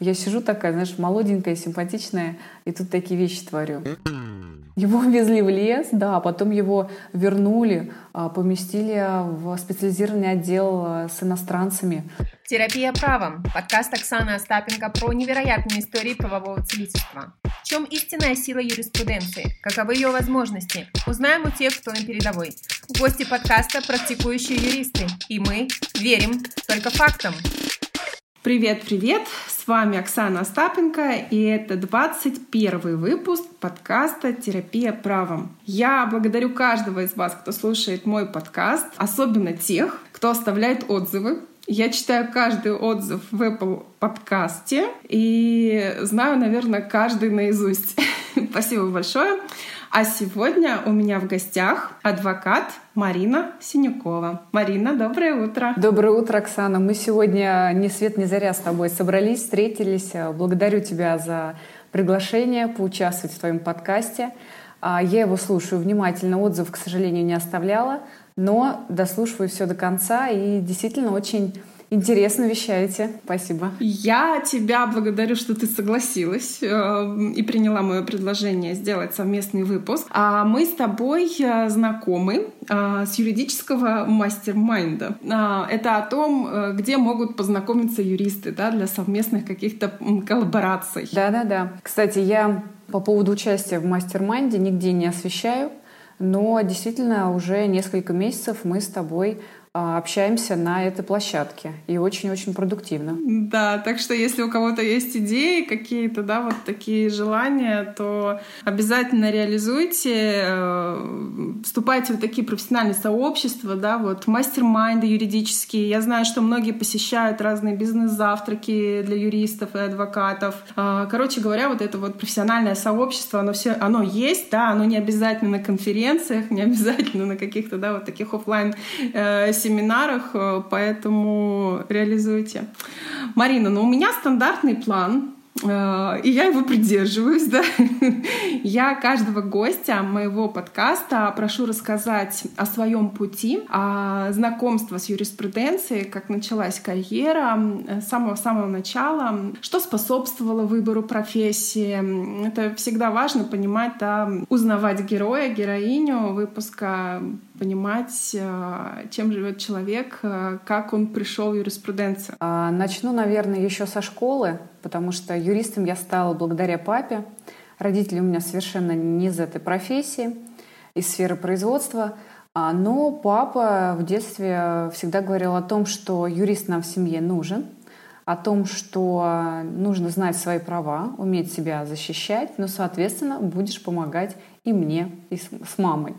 Я сижу такая, знаешь, молоденькая, симпатичная, и тут такие вещи творю. Его везли в лес, да, потом его вернули, а, поместили в специализированный отдел а, с иностранцами. Терапия правом. Подкаст Оксаны Остапенко про невероятные истории правового целительства. В чем истинная сила юриспруденции? Каковы ее возможности? Узнаем у тех, кто на передовой. Гости подкаста – практикующие юристы. И мы верим только фактам. Привет-привет! С вами Оксана Остапенко, и это 21 выпуск подкаста «Терапия правом». Я благодарю каждого из вас, кто слушает мой подкаст, особенно тех, кто оставляет отзывы. Я читаю каждый отзыв в Apple подкасте и знаю, наверное, каждый наизусть. Спасибо большое. А сегодня у меня в гостях адвокат Марина Синюкова. Марина, доброе утро. Доброе утро, Оксана. Мы сегодня ни свет ни заря с тобой собрались, встретились. Благодарю тебя за приглашение поучаствовать в твоем подкасте. А, я его слушаю внимательно, отзыв, к сожалению, не оставляла, но дослушиваю все до конца и действительно очень Интересно вещаете. Спасибо. Я тебя благодарю, что ты согласилась э, и приняла мое предложение сделать совместный выпуск. А мы с тобой э, знакомы э, с юридического мастер-майнда. Э, это о том, э, где могут познакомиться юристы да, для совместных каких-то коллабораций. Да-да-да. Кстати, я по поводу участия в мастер-майнде нигде не освещаю, но действительно уже несколько месяцев мы с тобой общаемся на этой площадке. И очень-очень продуктивно. Да, так что если у кого-то есть идеи какие-то, да, вот такие желания, то обязательно реализуйте, э, вступайте в такие профессиональные сообщества, да, вот мастер-майнды юридические. Я знаю, что многие посещают разные бизнес-завтраки для юристов и адвокатов. А, короче говоря, вот это вот профессиональное сообщество, оно все, оно есть, да, оно не обязательно на конференциях, не обязательно на каких-то, да, вот таких офлайн э, семинарах, э, поэтому реализуйте. Марина, ну у меня стандартный план. Э, и я его придерживаюсь, да. Я каждого гостя моего подкаста прошу рассказать о своем пути, о знакомстве с юриспруденцией, как началась карьера, с самого-самого начала, что способствовало выбору профессии. Это всегда важно понимать, да, узнавать героя, героиню выпуска, понимать, э, чем живет человек, э, как он пришел в юриспруденцию. А, начну, наверное, еще со школы, потому что юристом я стала благодаря папе. Родители у меня совершенно не из этой профессии, из сферы производства. А, но папа в детстве всегда говорил о том, что юрист нам в семье нужен, о том, что нужно знать свои права, уметь себя защищать, но, соответственно, будешь помогать и мне, и с мамой.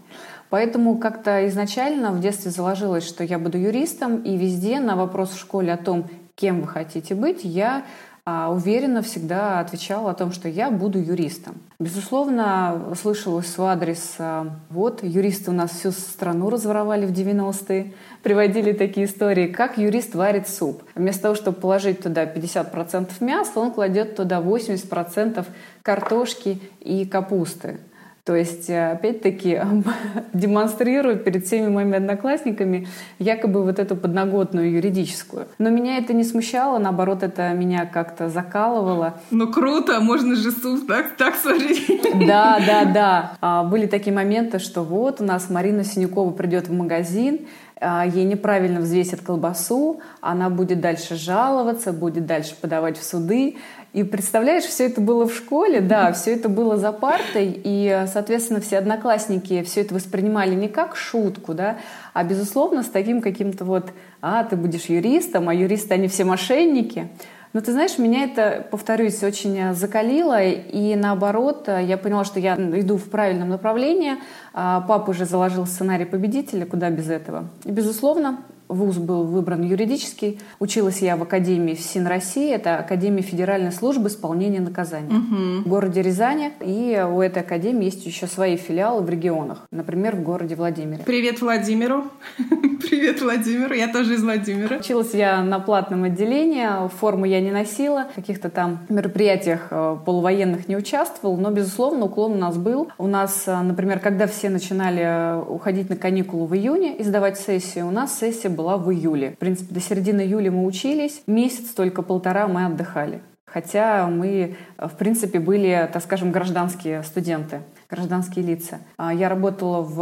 Поэтому как-то изначально в детстве заложилось, что я буду юристом, и везде на вопрос в школе о том, кем вы хотите быть, я а, уверенно всегда отвечала о том, что я буду юристом. Безусловно, слышалось в адрес, а, вот, юристы у нас всю страну разворовали в 90-е, приводили такие истории, как юрист варит суп. Вместо того, чтобы положить туда 50% мяса, он кладет туда 80% картошки и капусты. То есть, э, опять-таки, демонстрирую перед всеми моими одноклассниками якобы вот эту подноготную юридическую. Но меня это не смущало, наоборот, это меня как-то закалывало. Ну круто, можно же суп так, так сварить. Да, да, да. А, были такие моменты, что вот у нас Марина Синюкова придет в магазин, ей неправильно взвесят колбасу, она будет дальше жаловаться, будет дальше подавать в суды. И представляешь, все это было в школе, да, все это было за партой, и, соответственно, все одноклассники все это воспринимали не как шутку, да, а, безусловно, с таким каким-то вот, а, ты будешь юристом, а юристы, они все мошенники. Но ты знаешь, меня это, повторюсь, очень закалило, и наоборот, я поняла, что я иду в правильном направлении. А, папа уже заложил сценарий победителя, куда без этого. И, безусловно, вуз был выбран юридический. Училась я в Академии ФСИН России. Это Академия Федеральной службы исполнения наказания угу. в городе Рязани. И у этой академии есть еще свои филиалы в регионах. Например, в городе Владимире. Привет Владимиру. Привет Владимиру. Я тоже из Владимира. Училась я на платном отделении. Форму я не носила. В каких-то там мероприятиях э, полувоенных не участвовал. Но, безусловно, уклон у нас был. У нас, э, например, когда все начинали э, уходить на каникулы в июне и сдавать сессию, у нас сессия была в июле. В принципе, до середины июля мы учились. Месяц, только полтора мы отдыхали. хотя мы, в принципе, были, так скажем, гражданские студенты, гражданские лица. А, я работала в,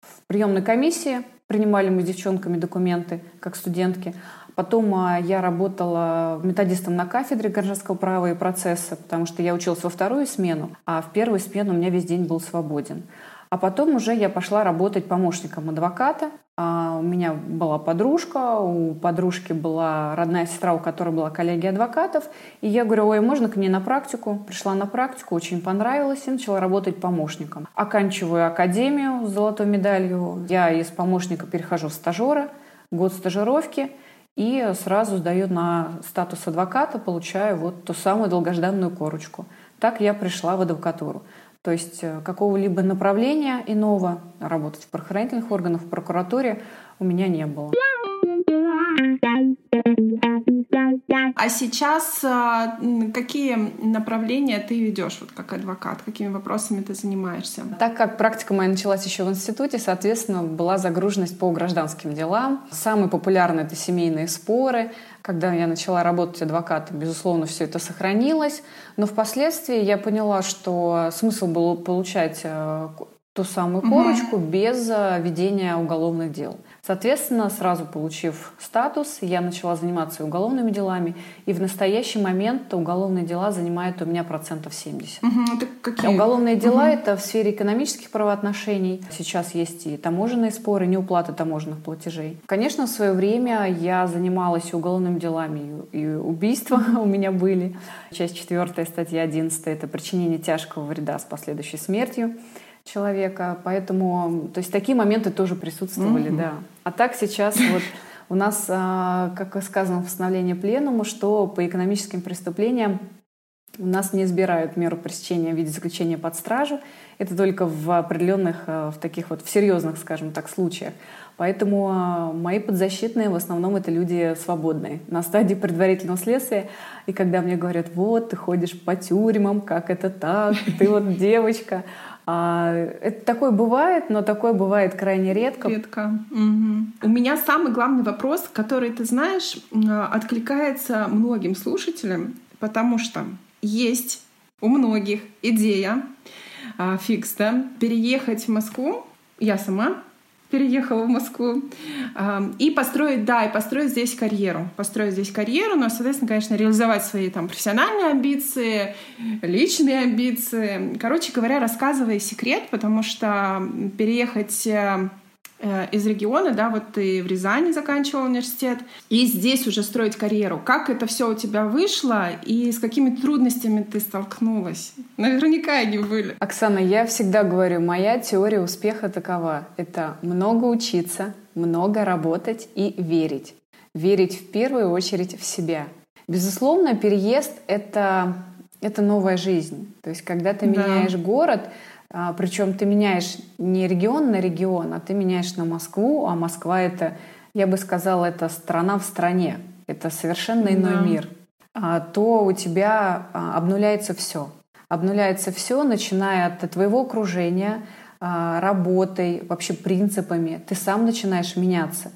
в приемной комиссии, принимали мы с девчонками документы, как студентки. Потом а, я работала методистом на кафедре гражданского права и процесса, потому что я училась во вторую смену, а в первую смену у меня весь день был свободен. А потом уже я пошла работать помощником адвоката. А у меня была подружка, у подружки была родная сестра, у которой была коллегия адвокатов. И я говорю, ой, можно к ней на практику? Пришла на практику, очень понравилось и начала работать помощником. Оканчиваю академию с золотой медалью. Я из помощника перехожу в стажера, год стажировки и сразу сдаю на статус адвоката, получаю вот ту самую долгожданную корочку. Так я пришла в адвокатуру. То есть э, какого-либо направления иного, работать в правоохранительных органах, в прокуратуре у меня не было. А сейчас а, какие направления ты ведешь вот как адвокат? Какими вопросами ты занимаешься? Так как практика моя началась еще в институте, соответственно, была загруженность по гражданским делам. Самые популярные — это семейные споры. Когда я начала работать адвокатом, безусловно, все это сохранилось. Но впоследствии я поняла, что смысл был получать э, ту самую корочку угу. без э, ведения уголовных дел. Соответственно, сразу получив статус, я начала заниматься уголовными делами, и в настоящий момент уголовные дела занимают у меня процентов 70. Угу, это какие? Уголовные дела угу. это в сфере экономических правоотношений. Сейчас есть и таможенные споры, неуплата таможенных платежей. Конечно, в свое время я занималась уголовными делами, и убийства у меня были. Часть 4 статья 11 это причинение тяжкого вреда с последующей смертью человека. Поэтому, то есть такие моменты тоже присутствовали, да. А так сейчас вот у нас, а, как сказано в постановлении Пленума, что по экономическим преступлениям у нас не избирают меру пресечения в виде заключения под стражу. Это только в определенных, а, в таких вот, в серьезных, скажем так, случаях. Поэтому а, мои подзащитные в основном это люди свободные, на стадии предварительного следствия. И когда мне говорят, вот, ты ходишь по тюрьмам, как это так, ты вот девочка, это такое бывает, но такое бывает крайне редко. Редко. Угу. У меня самый главный вопрос, который, ты знаешь, откликается многим слушателям, потому что есть у многих идея а, фикс, да, переехать в Москву. Я сама переехала в Москву, и построить, да, и построить здесь карьеру. Построить здесь карьеру, но, соответственно, конечно, реализовать свои там профессиональные амбиции, личные амбиции. Короче говоря, рассказывай секрет, потому что переехать Э, из региона, да, вот ты в Рязани заканчивал университет, и здесь уже строить карьеру. Как это все у тебя вышло и с какими трудностями ты столкнулась? Наверняка они были. Оксана, я всегда говорю, моя теория успеха такова. Это много учиться, много работать и верить. Верить в первую очередь в себя. Безусловно, переезд — это, это новая жизнь. То есть, когда ты да. меняешь город, Причем ты меняешь не регион на регион, а ты меняешь на Москву, а Москва это, я бы сказала, это страна в стране, это совершенно иной да. мир. А, то у тебя а, обнуляется все. Обнуляется все, начиная от твоего окружения, работой, вообще принципами. Ты сам начинаешь меняться.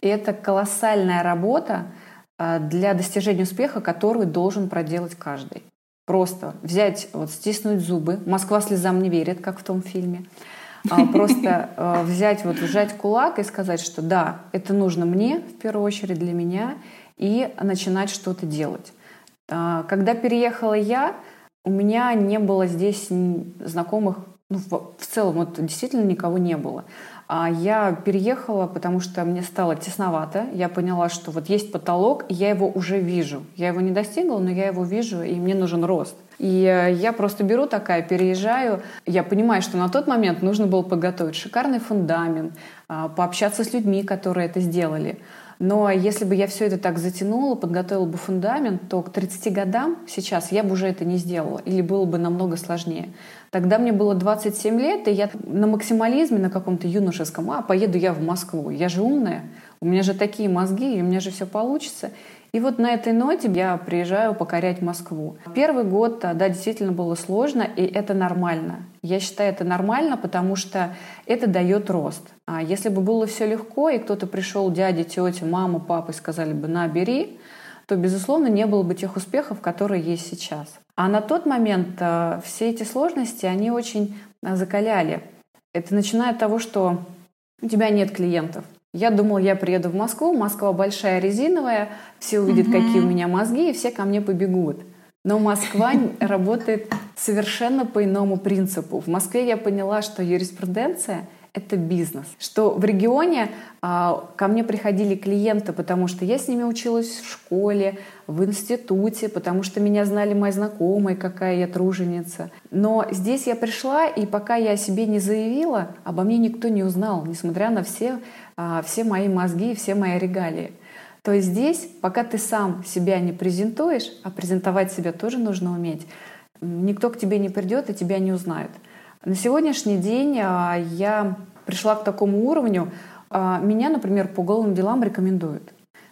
И это колоссальная работа для достижения успеха, которую должен проделать каждый. Просто взять, вот стиснуть зубы. Москва слезам не верит, как в том фильме. А просто э, взять, вот сжать кулак и сказать, что да, это нужно мне, в первую очередь для меня, и начинать что-то делать. А, когда переехала я, у меня не было здесь знакомых, ну, в целом вот действительно никого не было. А я переехала, потому что мне стало тесновато. Я поняла, что вот есть потолок, и я его уже вижу. Я его не достигла, но я его вижу, и мне нужен рост. И э, я просто беру такая, переезжаю. Я понимаю, что на тот момент нужно было подготовить шикарный фундамент, а, пообщаться с людьми, которые это сделали. Но если бы я все это так затянула, подготовила бы фундамент, то к 30 годам сейчас я бы уже это не сделала. Или было бы намного сложнее. Тогда мне было 27 лет, и я на максимализме, на каком-то юношеском, а, поеду я в Москву, я же умная, у меня же такие мозги, и у меня же все получится. И вот на этой ноте я приезжаю покорять Москву. Первый год, да, действительно было сложно, и это нормально. Я считаю, это нормально, потому что это дает рост. А если бы было все легко, и кто-то пришел, дядя, тетя, мама, папа, и сказали бы, на, бери, то, безусловно, не было бы тех успехов, которые есть сейчас. А на тот момент э, все эти сложности, они очень э, закаляли. Это начиная от того, что у тебя нет клиентов. Я думала, я приеду в Москву, Москва большая резиновая, все увидят, угу. какие у меня мозги, и все ко мне побегут. Но Москва работает совершенно по иному принципу. В Москве я поняла, что юриспруденция это бизнес. Что в регионе а, ко мне приходили клиенты, потому что я с ними училась в школе, в институте, потому что меня знали мои знакомые, какая я труженица. Но здесь я пришла, и пока я о себе не заявила, обо мне никто не узнал, несмотря на все, а, все мои мозги и все мои регалии. То есть здесь, пока ты сам себя не презентуешь, а презентовать себя тоже нужно уметь, никто к тебе не придет и тебя не узнает. На сегодняшний день а, я пришла к такому уровню, а, меня, например, по голым делам рекомендуют.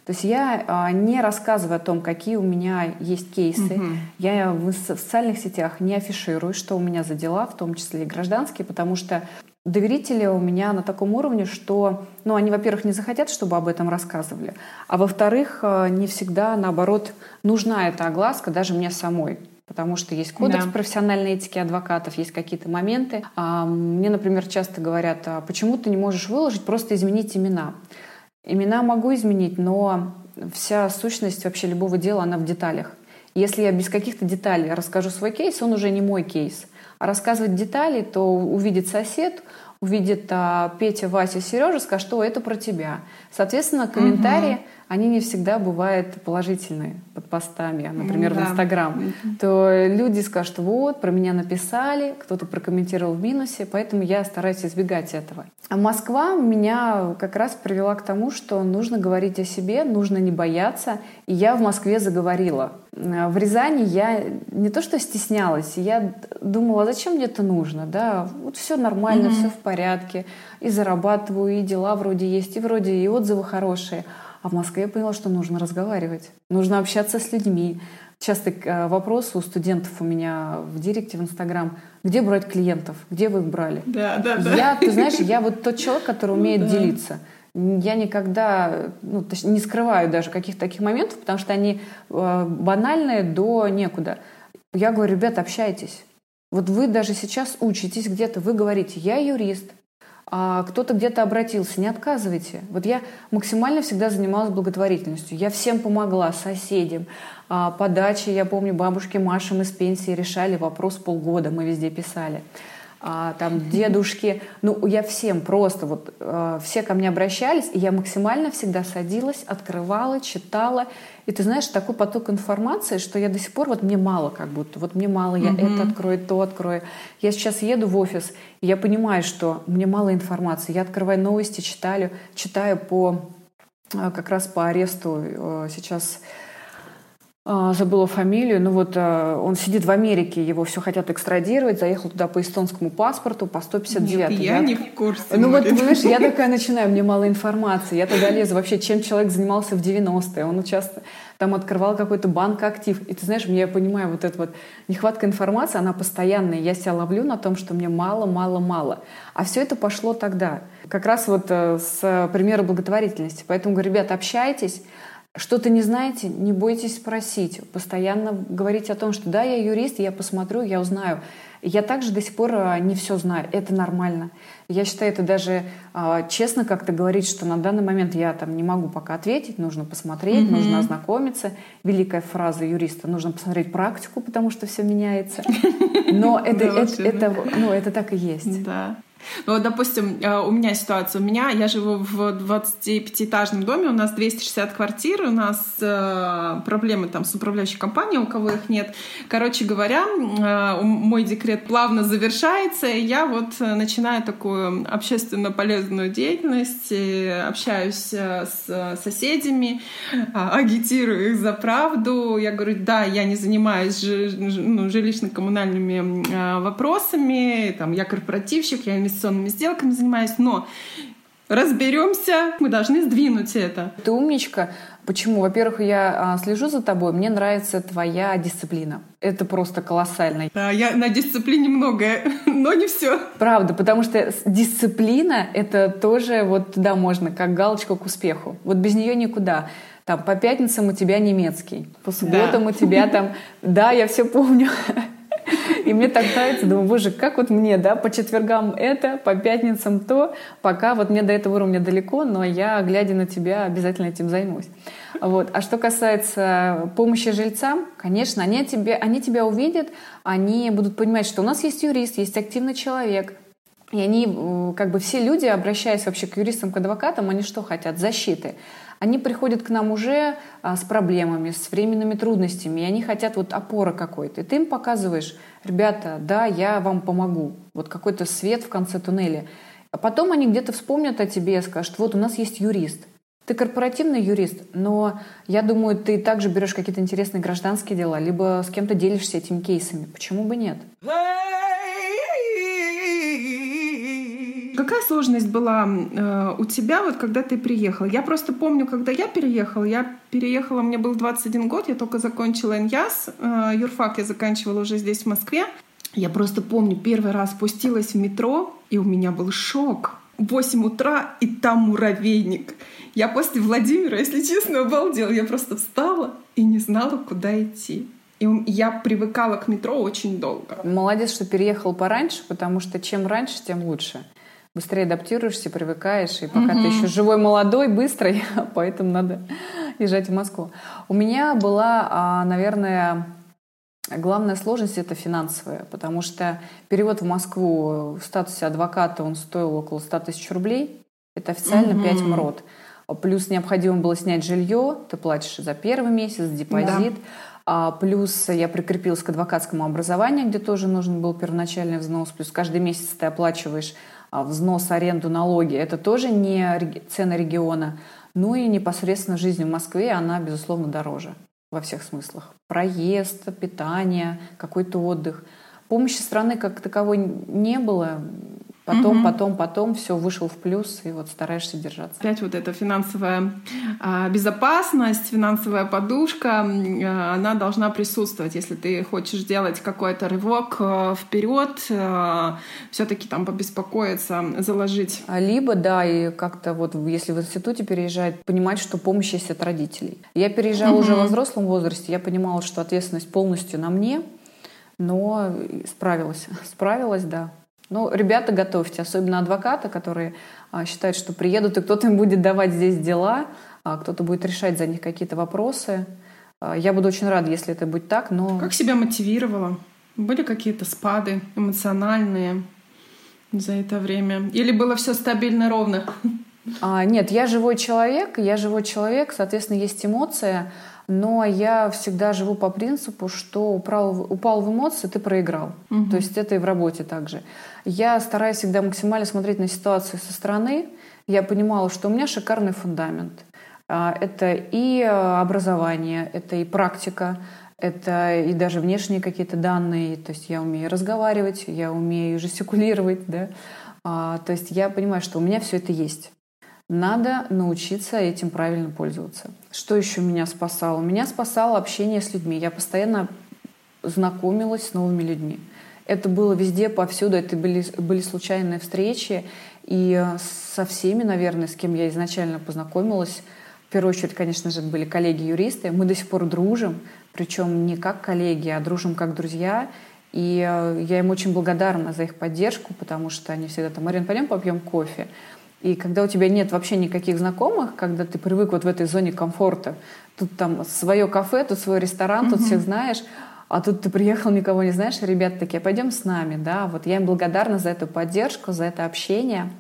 То есть я а, не рассказываю о том, какие у меня есть кейсы. Угу. Я в социальных сетях не афиширую, что у меня за дела, в том числе и гражданские, потому что доверители у меня на таком уровне, что, ну, они, во-первых, не захотят, чтобы об этом рассказывали, а во-вторых, не всегда, наоборот, нужна эта огласка даже мне самой потому что есть кодекс да. профессиональной этики адвокатов, есть какие-то моменты. А, мне, например, часто говорят, а почему ты не можешь выложить, просто изменить имена. Имена могу изменить, но вся сущность вообще любого дела, она в деталях. Если я без каких-то деталей расскажу свой кейс, он уже не мой кейс. А рассказывать детали, то увидит сосед, увидит а, Петя, Вася, Сережа, скажет, что это про тебя. Соответственно, комментарии, угу. Они не всегда бывают положительные под постами, например, да. в Инстаграм. То люди скажут, вот, про меня написали, кто-то прокомментировал в минусе, поэтому я стараюсь избегать этого. А Москва меня как раз привела к тому, что нужно говорить о себе, нужно не бояться. И я в Москве заговорила. В Рязани я не то что стеснялась, я думала, зачем мне это нужно, да, вот все нормально, mm-hmm. все в порядке, и зарабатываю, и дела вроде есть, и вроде и отзывы хорошие. А в Москве я поняла, что нужно разговаривать, нужно общаться с людьми. Часто э, вопрос у студентов у меня в директе, в Инстаграм, где брать клиентов, где вы их брали? Да, да, да. Я, ты знаешь, я вот тот человек, который умеет ну, да. делиться я никогда ну, не скрываю даже каких-то таких моментов, потому что они э, банальные до некуда. Я говорю, ребят, общайтесь. Вот вы даже сейчас учитесь где-то, вы говорите, я юрист, а кто-то где-то обратился, не отказывайте. Вот я максимально всегда занималась благотворительностью. Я всем помогла, соседям, а, подачи, я помню, бабушке Маше мы с пенсии решали вопрос полгода, мы везде писали а, там дедушки. Ну, я всем просто, вот э, все ко мне обращались, и я максимально всегда садилась, открывала, читала. И ты знаешь, такой поток информации, что я до сих пор, вот мне мало как будто, вот мне мало, я mm-hmm. это открою, то открою. Я сейчас еду в офис, и я понимаю, что мне мало информации. Я открываю новости, читаю, читаю по э, как раз по аресту э, сейчас забыла фамилию, ну вот а, он сидит в Америке, его все хотят экстрадировать, заехал туда по эстонскому паспорту, по 159. Нет, я, я не в курсе. Ну вот, понимаешь, я такая начинаю, мне мало информации, я тогда лезу вообще, чем человек занимался в 90-е, он часто там открывал какой-то банк актив, и ты знаешь, мне я понимаю, вот эта вот нехватка информации, она постоянная, я себя ловлю на том, что мне мало, мало, мало. А все это пошло тогда, как раз вот э, с примера благотворительности. Поэтому говорю, ребята, общайтесь, что-то не знаете, не бойтесь спросить. Постоянно говорить о том, что да, я юрист, я посмотрю, я узнаю. Я также до сих пор а, не все знаю. Это нормально. Я считаю, это даже э, честно как-то говорить, что на данный момент я там не могу пока ответить, нужно посмотреть, mm-hmm. нужно ознакомиться. Великая фраза юриста: нужно посмотреть практику, потому что все меняется. Но это, это, это, ну, это так и есть. Да. Ну, вот, допустим, э, у меня ситуация. У меня, я живу в 25-этажном доме, у нас 260 квартир, у нас э, проблемы там с управляющей компанией, у кого их нет. Короче говоря, э, мой декрет плавно завершается, и я вот начинаю такую общественно полезную деятельность, общаюсь с соседями, агитирую их за правду. Я говорю, да, я не занимаюсь ну, жилищно-коммунальными вопросами, там, я корпоративщик, я инвестиционными сделками занимаюсь, но разберемся, мы должны сдвинуть это. Ты умничка. Почему? Во-первых, я а, слежу за тобой, мне нравится твоя дисциплина. Это просто колоссально. Да, я на дисциплине многое, но не все. Правда, потому что дисциплина — это тоже вот туда можно, как галочка к успеху. Вот без нее никуда. Там по пятницам у тебя немецкий, по субботам да. у тебя там... Да, я все помню. И мне так нравится, думаю, боже, как вот мне, да, по четвергам это, по пятницам то, пока вот мне до этого уровня далеко, но я, глядя на тебя, обязательно этим займусь. Вот. А что касается помощи жильцам, конечно, они, тебе, они тебя увидят, они будут понимать, что у нас есть юрист, есть активный человек, и они, как бы все люди, обращаясь вообще к юристам, к адвокатам, они что хотят? Защиты. Они приходят к нам уже а, с проблемами, с временными трудностями, и они хотят вот опоры какой-то. И ты им показываешь, ребята, да, я вам помогу. Вот какой-то свет в конце туннеля. А потом они где-то вспомнят о тебе и скажут, вот у нас есть юрист. Ты корпоративный юрист, но я думаю, ты также берешь какие-то интересные гражданские дела, либо с кем-то делишься этими кейсами. Почему бы нет? Какая сложность была э, у тебя, вот когда ты приехала? Я просто помню, когда я переехала, я переехала, мне был 21 год, я только закончила НЯС, э, юрфак я заканчивала уже здесь, в Москве. Я просто помню, первый раз спустилась в метро, и у меня был шок. 8 утра, и там муравейник. Я после Владимира, если честно, обалдела. Я просто встала и не знала, куда идти. И я привыкала к метро очень долго. Молодец, что переехал пораньше, потому что чем раньше, тем лучше. Быстрее адаптируешься, привыкаешь, и пока угу. ты еще живой, молодой, быстрый, поэтому надо езжать в Москву. У меня была, а, наверное, главная сложность это финансовая, потому что перевод в Москву в статусе адвоката он стоил около 100 тысяч рублей. Это официально угу. 5 МРОД. Плюс необходимо было снять жилье, ты платишь за первый месяц депозит. Да. А, плюс я прикрепилась к адвокатскому образованию, где тоже нужен был первоначальный взнос. Плюс каждый месяц ты оплачиваешь взнос, аренду, налоги. Это тоже не цены региона. Ну и непосредственно жизнь в Москве, она, безусловно, дороже во всех смыслах. Проезд, питание, какой-то отдых. Помощи страны как таковой не было. Потом, угу. потом, потом все вышел в плюс, и вот стараешься держаться. Опять вот эта финансовая а, безопасность, финансовая подушка, а, она должна присутствовать. Если ты хочешь сделать какой-то рывок а, вперед, а, все-таки там побеспокоиться, заложить. А либо, да, и как-то вот, если в институте переезжать, понимать, что помощь есть от родителей. Я переезжала угу. уже во взрослом возрасте, я понимала, что ответственность полностью на мне, но справилась. Справилась, да. Ну, ребята, готовьте, особенно адвокаты, которые а, считают, что приедут, и кто-то им будет давать здесь дела, а кто-то будет решать за них какие-то вопросы. А, я буду очень рада, если это будет так, но... Как себя мотивировала? Были какие-то спады эмоциональные за это время? Или было все стабильно ровно? А, нет, я живой человек, я живой человек, соответственно, есть эмоция, но я всегда живу по принципу, что упал, упал в эмоции, ты проиграл. Угу. То есть это и в работе также. Я стараюсь всегда максимально смотреть на ситуацию со стороны. Я понимала, что у меня шикарный фундамент. А, это и а, образование, это и практика, это и даже внешние какие-то данные. То есть я умею разговаривать, я умею жестикулировать, да. А, то есть я понимаю, что у меня все это есть. Надо научиться этим правильно пользоваться. Что еще меня спасало? Меня спасало общение с людьми. Я постоянно знакомилась с новыми людьми. Это было везде, повсюду. Это были, были случайные встречи. И со всеми, наверное, с кем я изначально познакомилась, в первую очередь, конечно же, были коллеги-юристы. Мы до сих пор дружим, причем не как коллеги, а дружим как друзья. И я им очень благодарна за их поддержку, потому что они всегда там, Марин, пойдем попьем кофе. И когда у тебя нет вообще никаких знакомых, когда ты привык вот в этой зоне комфорта, тут там свое кафе, тут свой ресторан, тут mm-hmm. всех знаешь, а тут ты приехал, никого не знаешь, и ребята такие, пойдем с нами, да, вот я им благодарна за эту поддержку, за это общение.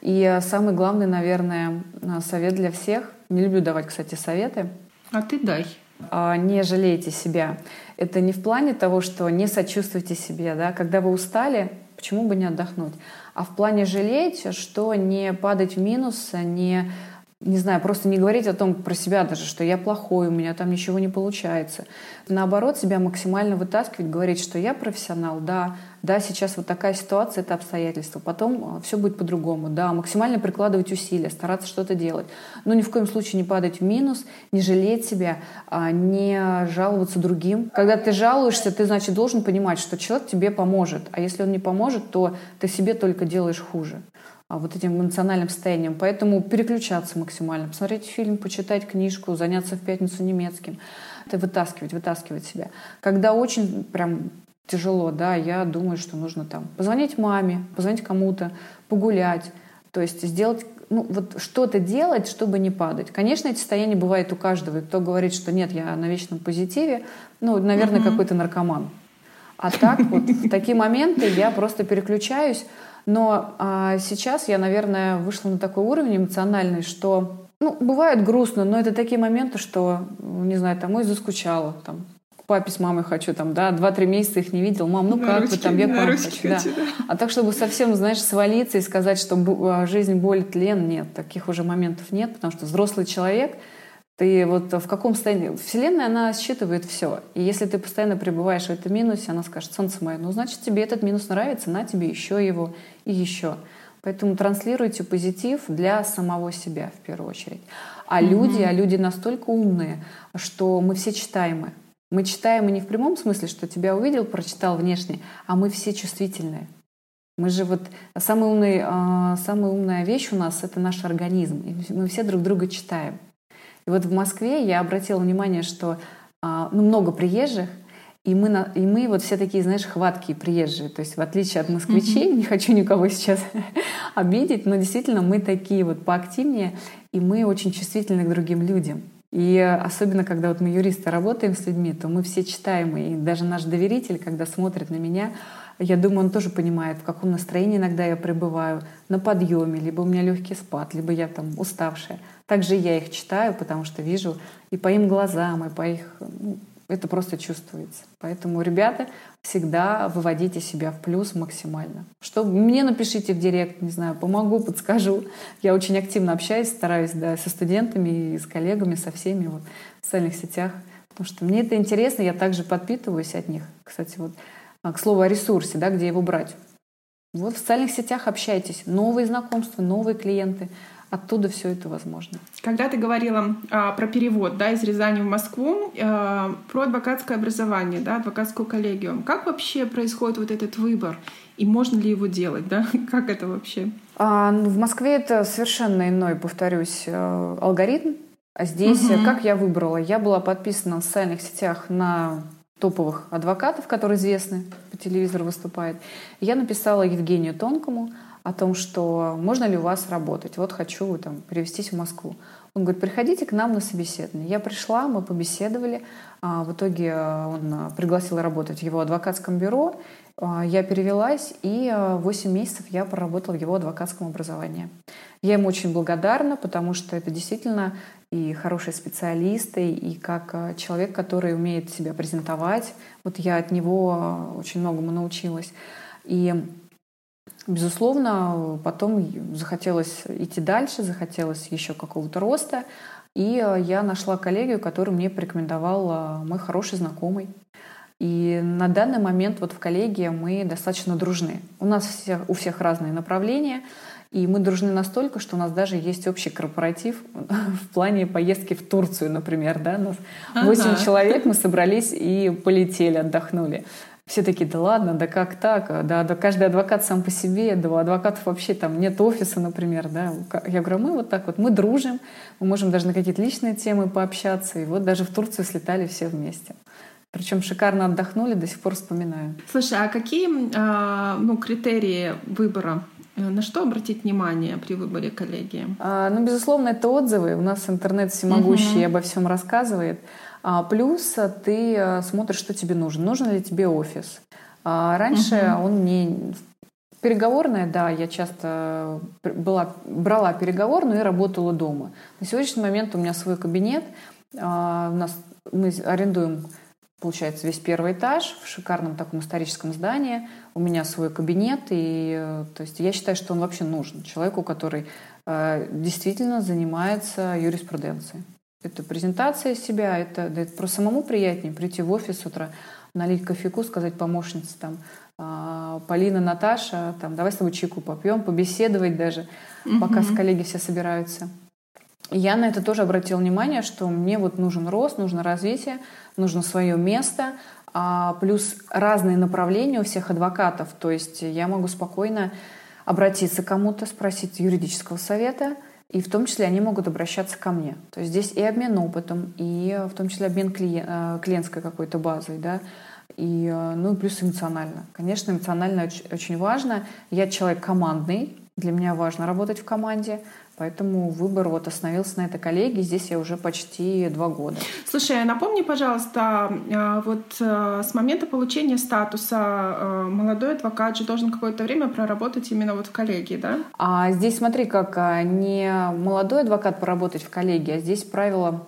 И самый главный, наверное, совет для всех, не люблю давать, кстати, советы. А ты дай. А, не жалейте себя. Это не в плане того, что не сочувствуйте себе, да, когда вы устали, почему бы не отдохнуть? а в плане жалеть, что не падать в минус, не не знаю, просто не говорить о том про себя даже, что я плохой, у меня там ничего не получается. Наоборот, себя максимально вытаскивать, говорить, что я профессионал, да, да, сейчас вот такая ситуация, это обстоятельства, потом а, все будет по-другому, да, максимально прикладывать усилия, стараться что-то делать, но ни в коем случае не падать в минус, не жалеть себя, а, не жаловаться другим. Когда ты жалуешься, ты, значит, должен понимать, что человек тебе поможет, а если он не поможет, то ты себе только делаешь хуже. Вот этим эмоциональным состоянием. Поэтому переключаться максимально, посмотреть фильм, почитать книжку, заняться в пятницу немецким. Это вытаскивать, вытаскивать себя. Когда очень прям тяжело, да, я думаю, что нужно там позвонить маме, позвонить кому-то, погулять, то есть сделать ну, вот что-то делать, чтобы не падать. Конечно, эти состояния бывают у каждого. И кто говорит, что нет, я на вечном позитиве, ну, наверное, mm-hmm. какой-то наркоман. А так вот в такие моменты я просто переключаюсь. Но а, сейчас я, наверное, вышла на такой уровень эмоциональный, что ну, бывает грустно, но это такие моменты, что, не знаю, там, ой, заскучала, там, к папе с мамой хочу, там, да, два-три месяца их не видел, мам, ну на как ручки, вы там, я к вам хочу, да. да. А так, чтобы совсем, знаешь, свалиться и сказать, что а, жизнь боль, тлен, нет, таких уже моментов нет, потому что взрослый человек — ты вот в каком состоянии... Вселенная, она считывает все. И если ты постоянно пребываешь в этом минусе, она скажет, солнце мое, ну, значит, тебе этот минус нравится, на тебе еще его и еще. Поэтому транслируйте позитив для самого себя в первую очередь. А mm-hmm. люди, а люди настолько умные, что мы все читаемы. Мы читаем и не в прямом смысле, что тебя увидел, прочитал внешне, а мы все чувствительные. Мы же вот самый умный, а, самая умная вещь у нас это наш организм. И мы все друг друга читаем. И вот в Москве я обратила внимание, что а, ну, много приезжих, и мы, на, и мы вот все такие, знаешь, хваткие приезжие. То есть в отличие от москвичей, mm-hmm. не хочу никого сейчас обидеть, но действительно мы такие вот поактивнее, и мы очень чувствительны к другим людям. И особенно, когда вот мы юристы работаем с людьми, то мы все читаем, и даже наш доверитель, когда смотрит на меня, я думаю, он тоже понимает, в каком настроении иногда я пребываю, на подъеме, либо у меня легкий спад, либо я там уставшая. Также я их читаю, потому что вижу и по им глазам, и по их... Ну, это просто чувствуется. Поэтому, ребята, всегда выводите себя в плюс максимально. Что мне напишите в директ, не знаю, помогу, подскажу. Я очень активно общаюсь, стараюсь да, со студентами и с коллегами, со всеми вот, в социальных сетях. Потому что мне это интересно, я также подпитываюсь от них. Кстати, вот к слову о ресурсе, да, где его брать. Вот в социальных сетях общайтесь, новые знакомства, новые клиенты. Оттуда все это возможно. Когда ты говорила а, про перевод да, из Рязани в Москву, а, про адвокатское образование, да, адвокатскую коллегию, как вообще происходит вот этот выбор? И можно ли его делать? Да? Как это вообще? А, ну, в Москве это совершенно иной, повторюсь, э, алгоритм. А здесь угу. как я выбрала? Я была подписана в социальных сетях на топовых адвокатов, которые известны, по телевизору выступают. Я написала Евгению Тонкому о том, что можно ли у вас работать. Вот хочу там, перевестись в Москву. Он говорит, приходите к нам на собеседование. Я пришла, мы побеседовали. А, в итоге он пригласил работать в его адвокатском бюро. А, я перевелась, и 8 месяцев я проработала в его адвокатском образовании. Я ему очень благодарна, потому что это действительно и хорошие специалисты, и как э, человек, который умеет себя презентовать. Вот я от него очень многому научилась. И, безусловно, потом захотелось идти дальше, захотелось еще какого-то роста. И я нашла коллегию, которую мне порекомендовал мой хороший знакомый. И на данный момент вот в коллегии мы достаточно дружны. У нас все, у всех разные направления — и мы дружны настолько, что у нас даже есть общий корпоратив в плане поездки в Турцию, например. Да? Нас 8 ага. человек, мы собрались и полетели, отдохнули. Все такие, да ладно, да как так? Да, да каждый адвокат сам по себе, да у адвокатов вообще там нет офиса, например. Да? Я говорю, мы вот так вот, мы дружим, мы можем даже на какие-то личные темы пообщаться. И вот даже в Турцию слетали все вместе. Причем шикарно отдохнули, до сих пор вспоминаю. Слушай, а какие э, ну, критерии выбора Э, на что обратить внимание при выборе коллеги? А, ну, безусловно, это отзывы. У нас интернет всемогущий угу. обо всем рассказывает. А, плюс а, ты а, смотришь, что тебе нужно. Нужен ли тебе офис? А, раньше угу. он мне Переговорная, да, я часто была, брала переговорную и работала дома. На сегодняшний момент у меня свой кабинет. А, у нас мы арендуем получается, весь первый этаж в шикарном таком историческом здании. У меня свой кабинет, и э, то есть я считаю, что он вообще нужен человеку, который э, действительно занимается юриспруденцией. Это презентация себя, это, да, это просто самому приятнее прийти в офис с утра, налить кофейку, сказать помощнице там, э, Полина, Наташа, там, давай с тобой чайку попьем, побеседовать даже, mm-hmm. пока с коллеги все собираются. Я на это тоже обратила внимание, что мне вот нужен рост, нужно развитие, нужно свое место, а плюс разные направления у всех адвокатов. То есть я могу спокойно обратиться к кому-то, спросить юридического совета, и в том числе они могут обращаться ко мне. То есть здесь и обмен опытом, и в том числе обмен э, клиентской какой-то базой, да, и, э, ну, плюс эмоционально. Конечно, эмоционально очень важно. Я человек командный, для меня важно работать в команде, Поэтому выбор вот остановился на этой коллеге. Здесь я уже почти два года. Слушай, напомни, пожалуйста, а, вот э, с момента получения статуса э, молодой адвокат же должен какое-то время проработать именно вот в коллегии, да? А здесь смотри, как а, не молодой адвокат поработать в коллегии, а здесь правило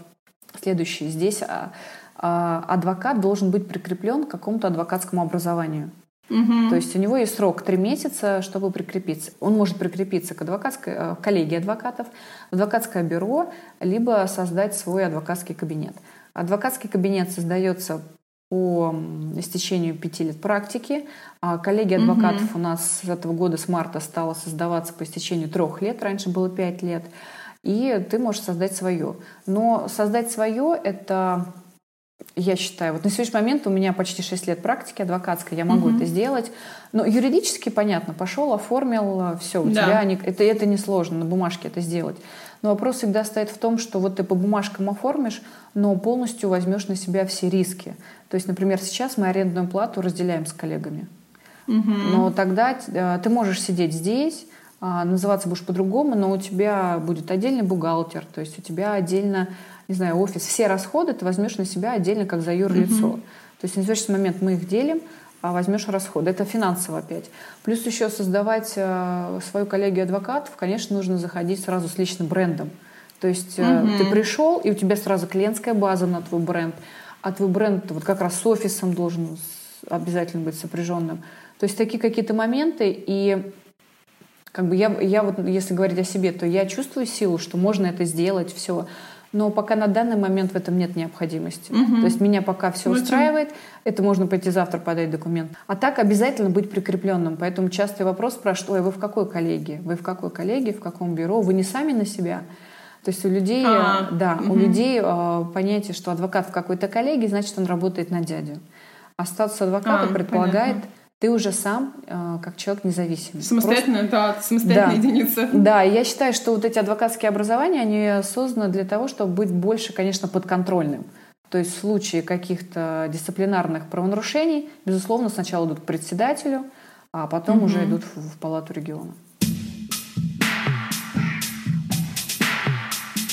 следующее. Здесь а, адвокат должен быть прикреплен к какому-то адвокатскому образованию. Угу. То есть у него есть срок три месяца, чтобы прикрепиться. Он может прикрепиться к адвокатской э, коллегии адвокатов, в адвокатское бюро, либо создать свой адвокатский кабинет. Адвокатский кабинет создается по истечению пяти лет практики. А коллегия адвокатов угу. у нас с этого года, с марта, стала создаваться по истечению трех лет. Раньше было пять лет. И ты можешь создать свое. Но создать свое — это я считаю, вот на сегодняшний момент у меня почти 6 лет практики адвокатской, я могу mm-hmm. это сделать. Но юридически понятно, пошел, оформил, все, у да. тебя не, это, это несложно на бумажке это сделать. Но вопрос всегда стоит в том, что вот ты по бумажкам оформишь, но полностью возьмешь на себя все риски. То есть, например, сейчас мы арендную плату разделяем с коллегами. Mm-hmm. Но тогда э, ты можешь сидеть здесь, а, называться будешь по-другому, но у тебя будет отдельный бухгалтер, то есть у тебя отдельно не знаю, офис, все расходы ты возьмешь на себя отдельно как за юрлицо. Угу. То есть на сегодняшний момент мы их делим, а возьмешь расходы. Это финансово опять. Плюс еще создавать э, свою коллегию адвокатов, конечно, нужно заходить сразу с личным брендом. То есть угу. ты пришел, и у тебя сразу клиентская база на твой бренд, а твой бренд вот как раз с офисом должен обязательно быть сопряженным. То есть такие какие-то моменты, и как бы я, я вот, если говорить о себе, то я чувствую силу, что можно это сделать, все но пока на данный момент в этом нет необходимости. Угу. То есть меня пока все устраивает, это можно пойти завтра подать документ. А так обязательно быть прикрепленным. Поэтому частый вопрос спрашивают, ой, вы в какой коллегии? Вы в какой коллегии, в каком бюро? Вы не сами на себя? То есть у людей, а, да, угу. у людей э, понятие, что адвокат в какой-то коллегии, значит, он работает на дядю. А статус адвоката а, предполагает понятно ты уже сам э, как человек независимый. Самостоятельная, Просто... да, самостоятельная да. единица. Да, я считаю, что вот эти адвокатские образования, они созданы для того, чтобы быть больше, конечно, подконтрольным. То есть в случае каких-то дисциплинарных правонарушений, безусловно, сначала идут к председателю, а потом угу. уже идут в, в палату региона.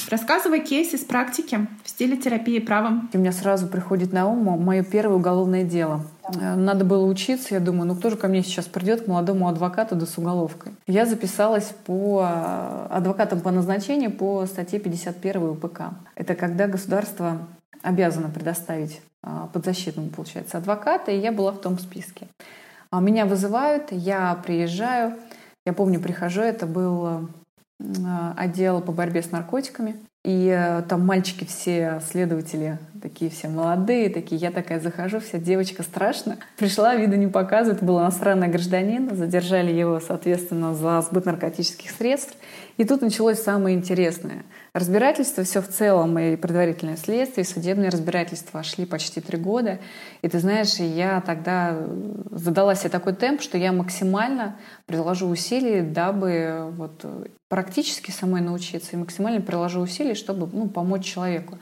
Рассказывай кейсы из практики в стиле терапии правом. У меня сразу приходит на ум мое первое уголовное дело. Э, надо было учиться, я думаю, ну кто же ко мне сейчас придет, к молодому адвокату да с уголовкой. Я записалась по э, адвокатам по назначению по статье 51 УПК. Это когда государство обязано предоставить э, подзащитному, получается, адвоката, и я была в том списке. А меня вызывают, я приезжаю, я помню, прихожу, это был отдел по борьбе с наркотиками. И э, там мальчики все, следователи, такие все молодые, такие, я такая захожу, вся девочка страшно. Пришла, вида не показывает, был иностранный гражданин, задержали его, соответственно, за сбыт наркотических средств. И тут началось самое интересное. Разбирательство все в целом, и предварительное следствие, и судебные разбирательства шли почти три года. И ты знаешь, я тогда задала себе такой темп, что я максимально приложу усилий, дабы вот практически самой научиться, и максимально приложу усилий, чтобы ну, помочь человеку.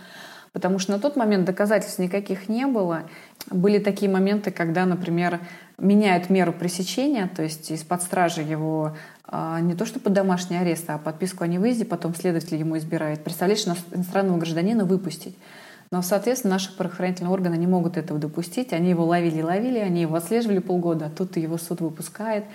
Потому что на тот момент доказательств никаких не было. Были такие моменты, когда, например, меняют меру пресечения, то есть из-под стражи его не то что под домашний арест, а подписку о невыезде потом следователь ему избирает. Представляешь, иностранного гражданина выпустить. Но, соответственно, наши правоохранительные органы не могут этого допустить. Они его ловили ловили, они его отслеживали полгода, а тут его суд выпускает.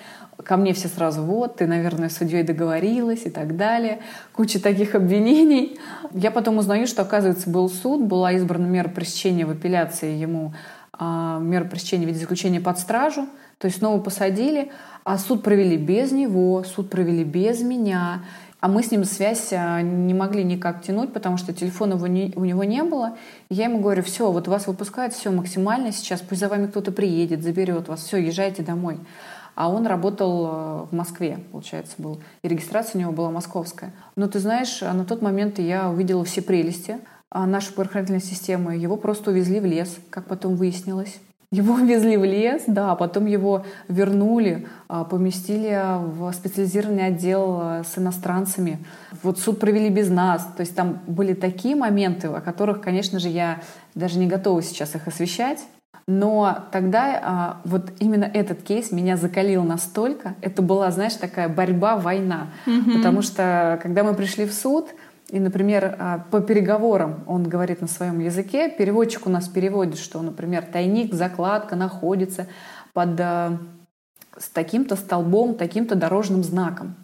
Ко мне все сразу, вот, ты, наверное, с судьей договорилась и так далее. Куча таких обвинений. Я потом узнаю, что, оказывается, был суд, была избрана мера пресечения в апелляции ему, а, мера пресечения в виде заключения под стражу. То есть снова посадили, а суд провели без него, суд провели без меня. А мы с ним связь а, не могли никак тянуть, потому что телефона у него не было. Я ему говорю, все, вот вас выпускают, все максимально сейчас, пусть за вами кто-то приедет, заберет вас, все, езжайте домой. А он работал э, в Москве, получается, был. И регистрация у него была московская. Но ты знаешь, на тот момент я увидела все прелести нашей правоохранительной системы. Его просто увезли в лес, как потом выяснилось. Его везли в лес, да, потом его вернули, а, поместили в специализированный отдел а, с иностранцами. Вот суд провели без нас. То есть там были такие моменты, о которых, конечно же, я даже не готова сейчас их освещать. Но тогда а, вот именно этот кейс меня закалил настолько. Это была, знаешь, такая борьба, война. Mm-hmm. Потому что когда мы пришли в суд, и, например, а, по переговорам он говорит на своем языке, переводчик у нас переводит, что, например, тайник, закладка находится под а, с таким-то столбом, таким-то дорожным знаком.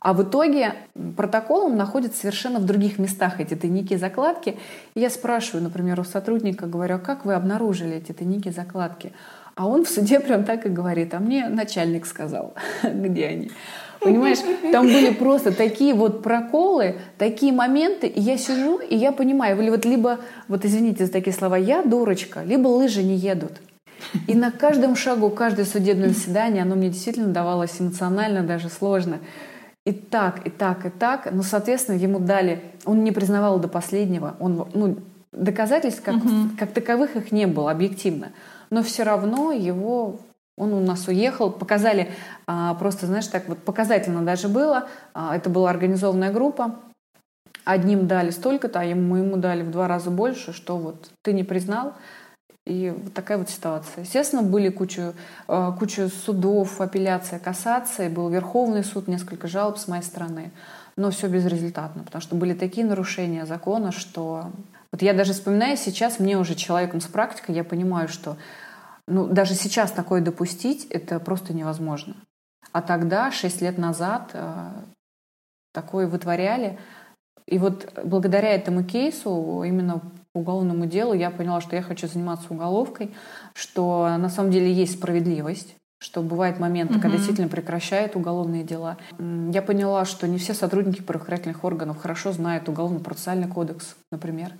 А в итоге протокол он находится совершенно в других местах, эти тайники закладки. И я спрашиваю, например, у сотрудника, говорю, а как вы обнаружили эти тайники закладки? А он в суде прям так и говорит, а мне начальник сказал, где они. Понимаешь, там были просто такие вот проколы, такие моменты, и я сижу, и я понимаю, или вот либо, вот извините за такие слова, я дурочка, либо лыжи не едут. И на каждом шагу, каждое судебное заседание, оно мне действительно давалось эмоционально даже сложно. И так, и так, и так. Но, соответственно, ему дали... Он не признавал до последнего. Он, ну, доказательств как, угу. как таковых их не было, объективно. Но все равно его он у нас уехал, показали а, просто, знаешь, так вот показательно даже было. А, это была организованная группа. Одним дали столько-то, а ему, ему дали в два раза больше, что вот ты не признал. И вот такая вот ситуация. Естественно, были кучу, а, кучу судов, апелляция, кассация, был Верховный суд, несколько жалоб с моей стороны. Но все безрезультатно, потому что были такие нарушения закона, что... Вот я даже вспоминаю сейчас, мне уже человеком с практикой, я понимаю, что ну, даже сейчас такое допустить, это просто невозможно. А тогда, шесть лет назад, э, такое вытворяли. И вот благодаря этому кейсу, именно по уголовному делу, я поняла, что я хочу заниматься уголовкой, что на самом деле есть справедливость, что бывают моменты, угу. когда действительно прекращают уголовные дела. Я поняла, что не все сотрудники правоохранительных органов хорошо знают уголовно-процессуальный кодекс, например.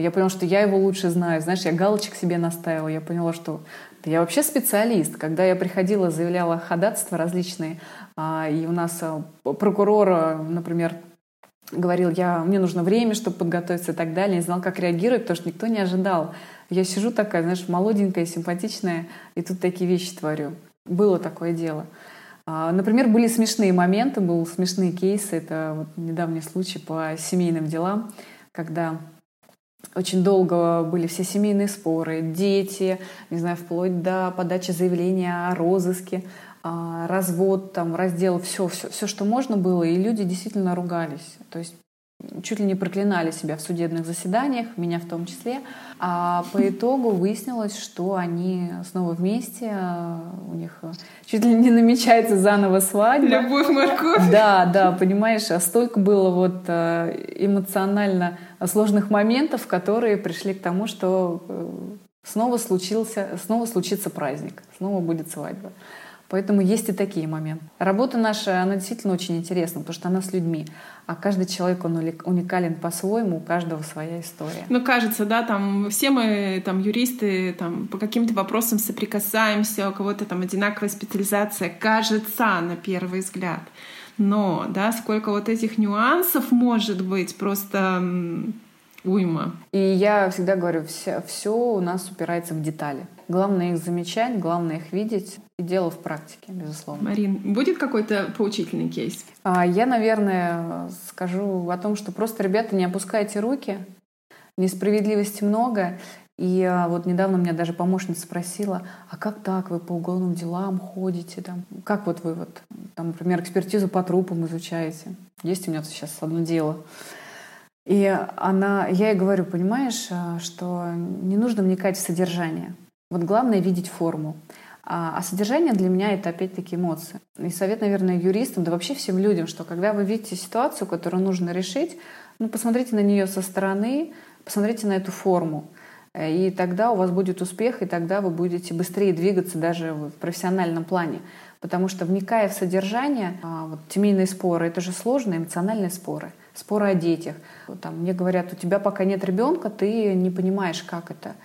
Я поняла, что я его лучше знаю. Знаешь, я галочек себе наставила. Я поняла, что я вообще специалист. Когда я приходила, заявляла ходатайства различные, а, и у нас а, прокурор, например, говорил, я, мне нужно время, чтобы подготовиться и так далее, не знал, как реагировать, потому что никто не ожидал. Я сижу такая, знаешь, молоденькая, симпатичная, и тут такие вещи творю. Было такое дело. А, например, были смешные моменты, были смешные кейсы. Это вот недавний случай по семейным делам, когда очень долго были все семейные споры, дети, не знаю, вплоть до подачи заявления о розыске, а, развод, там, раздел, все, все, все, что можно было, и люди действительно ругались. То есть чуть ли не проклинали себя в судебных заседаниях, меня в том числе. А по итогу выяснилось, что они снова вместе, у них чуть ли не намечается заново свадьба. Любовь, морковь. Да, да, понимаешь, а столько было вот э, эмоционально сложных моментов, которые пришли к тому, что э, снова случился, снова случится праздник, снова будет свадьба. Поэтому есть и такие моменты. Работа наша, она действительно очень интересна, потому что она с людьми. А каждый человек, он уникален по-своему, у каждого своя история. Ну, кажется, да, там все мы, там, юристы, там, по каким-то вопросам соприкасаемся, у кого-то там одинаковая специализация, кажется, на первый взгляд. Но, да, сколько вот этих нюансов может быть, просто уйма. И я всегда говорю, все, все у нас упирается в детали. Главное их замечать, главное их видеть. И дело в практике, безусловно. Марин, будет какой-то поучительный кейс? А, я, наверное, скажу о том, что просто, ребята, не опускайте руки. Несправедливости много. И а, вот недавно меня даже помощница спросила, а как так, вы по уголовным делам ходите? Там? Как вот вы, вот, там, например, экспертизу по трупам изучаете? Есть у меня сейчас одно дело. И она, я ей говорю, понимаешь, а, что не нужно вникать в содержание. Вот главное видеть форму. А, а содержание для меня это опять-таки эмоции. И совет, наверное, юристам, да вообще всем людям, что когда вы видите ситуацию, которую нужно решить, ну, посмотрите на нее со стороны, посмотрите на эту форму. И тогда у вас будет успех, и тогда вы будете быстрее двигаться даже в профессиональном плане. Потому что, вникая в содержание, а, вот, семейные споры — это же сложные эмоциональные споры споры о детях. Там, мне говорят, у тебя пока нет ребенка, ты не понимаешь, как это.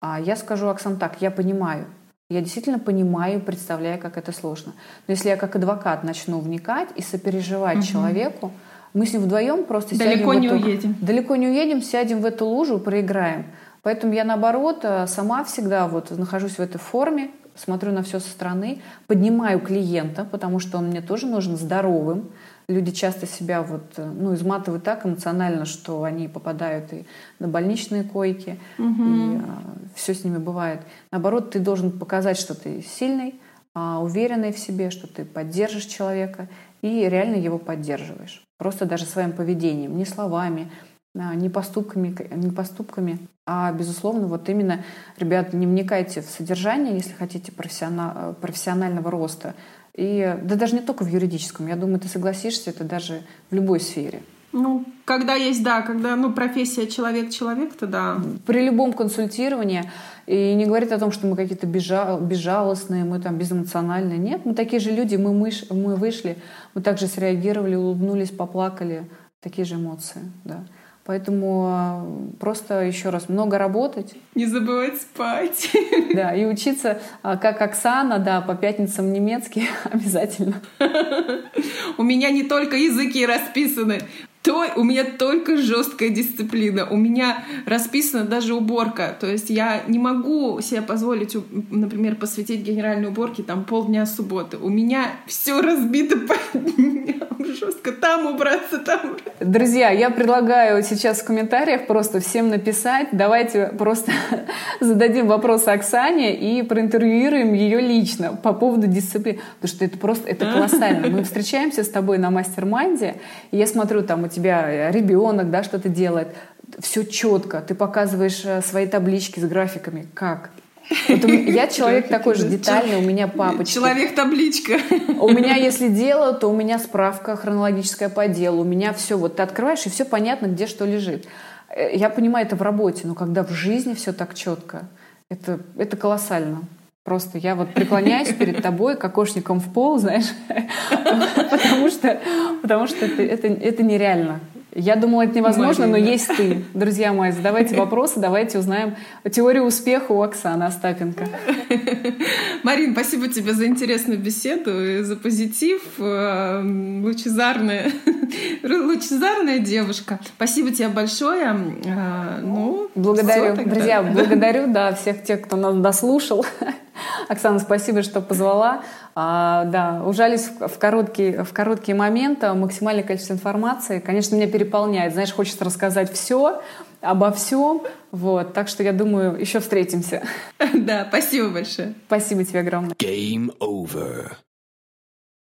А я скажу, Оксан, так, я понимаю. Я действительно понимаю, представляю, как это сложно. Но если я как адвокат начну вникать и сопереживать угу. человеку, мы с ним вдвоем просто далеко сядем не в эту, уедем. Далеко не уедем, сядем в эту лужу, проиграем. Поэтому я, наоборот, э, сама всегда вот нахожусь в этой форме, смотрю на все со стороны, поднимаю клиента, потому что он мне тоже нужен здоровым. Люди часто себя вот, э, ну, изматывают так эмоционально, что они попадают и на больничные койки, угу. и а, все с ними бывает. Наоборот, ты должен показать, что ты сильный, а, уверенный в себе, что ты поддержишь человека и реально его поддерживаешь. Просто даже своим поведением, не словами, а, не поступками, не поступками, а безусловно вот именно, ребят, не вникайте в содержание, если хотите профессионал, профессионального роста. И да даже не только в юридическом, я думаю, ты согласишься, это даже в любой сфере. Ну, когда есть, да, когда, ну, профессия человек-человек, то да. При любом консультировании, и не говорит о том, что мы какие-то бежал, безжалостные, мы там безэмоциональные. Нет, мы такие же люди, мы, мыш, мы вышли, мы также среагировали, улыбнулись, поплакали. Такие же эмоции, да. Поэтому а, просто еще раз много работать. Не забывать спать. Да, и учиться, а, как Оксана, да, по пятницам немецкий обязательно. У меня не только языки расписаны, то у меня только жесткая дисциплина. У меня расписана даже уборка. То есть я не могу себе позволить, например, посвятить генеральной уборке там полдня субботы. У меня все разбито по дням жестко. Там убраться, там Друзья, я предлагаю сейчас в комментариях просто всем написать. Давайте просто зададим вопрос Оксане и проинтервьюируем ее лично по поводу дисциплины. Потому что это просто это колоссально. Мы встречаемся с тобой на мастер-майнде, и я смотрю там у тебя ребенок, да, что-то делает. Все четко. Ты показываешь э, свои таблички с графиками. Как? Вот я человек такой же детальный, у меня папочка. Человек-табличка. У меня, если дело, то у меня справка хронологическая по делу. У меня все, вот ты открываешь, и все понятно, где что лежит. Э, я понимаю это в работе, но когда в жизни все так четко, это, это колоссально. Просто я вот преклоняюсь перед тобой кокошником в пол, знаешь, потому что, потому что это, это, это нереально. Я думала, это невозможно, Марина. но есть ты. Друзья мои, задавайте вопросы, давайте узнаем теорию успеха у Оксаны Остапенко. Марин, спасибо тебе за интересную беседу, за позитив. Э, лучезарная, лучезарная девушка. Спасибо тебе большое. Э, ну, благодарю, друзья, благодарю, да, всех тех, кто нас дослушал. Оксана, спасибо, что позвала. А, да, ужались в короткие, в короткие моменты, максимальное количество информации. Конечно, меня переполняет. Знаешь, хочется рассказать все, обо всем. Вот, так что я думаю, еще встретимся. Да, спасибо большое. Спасибо тебе огромное. Game over.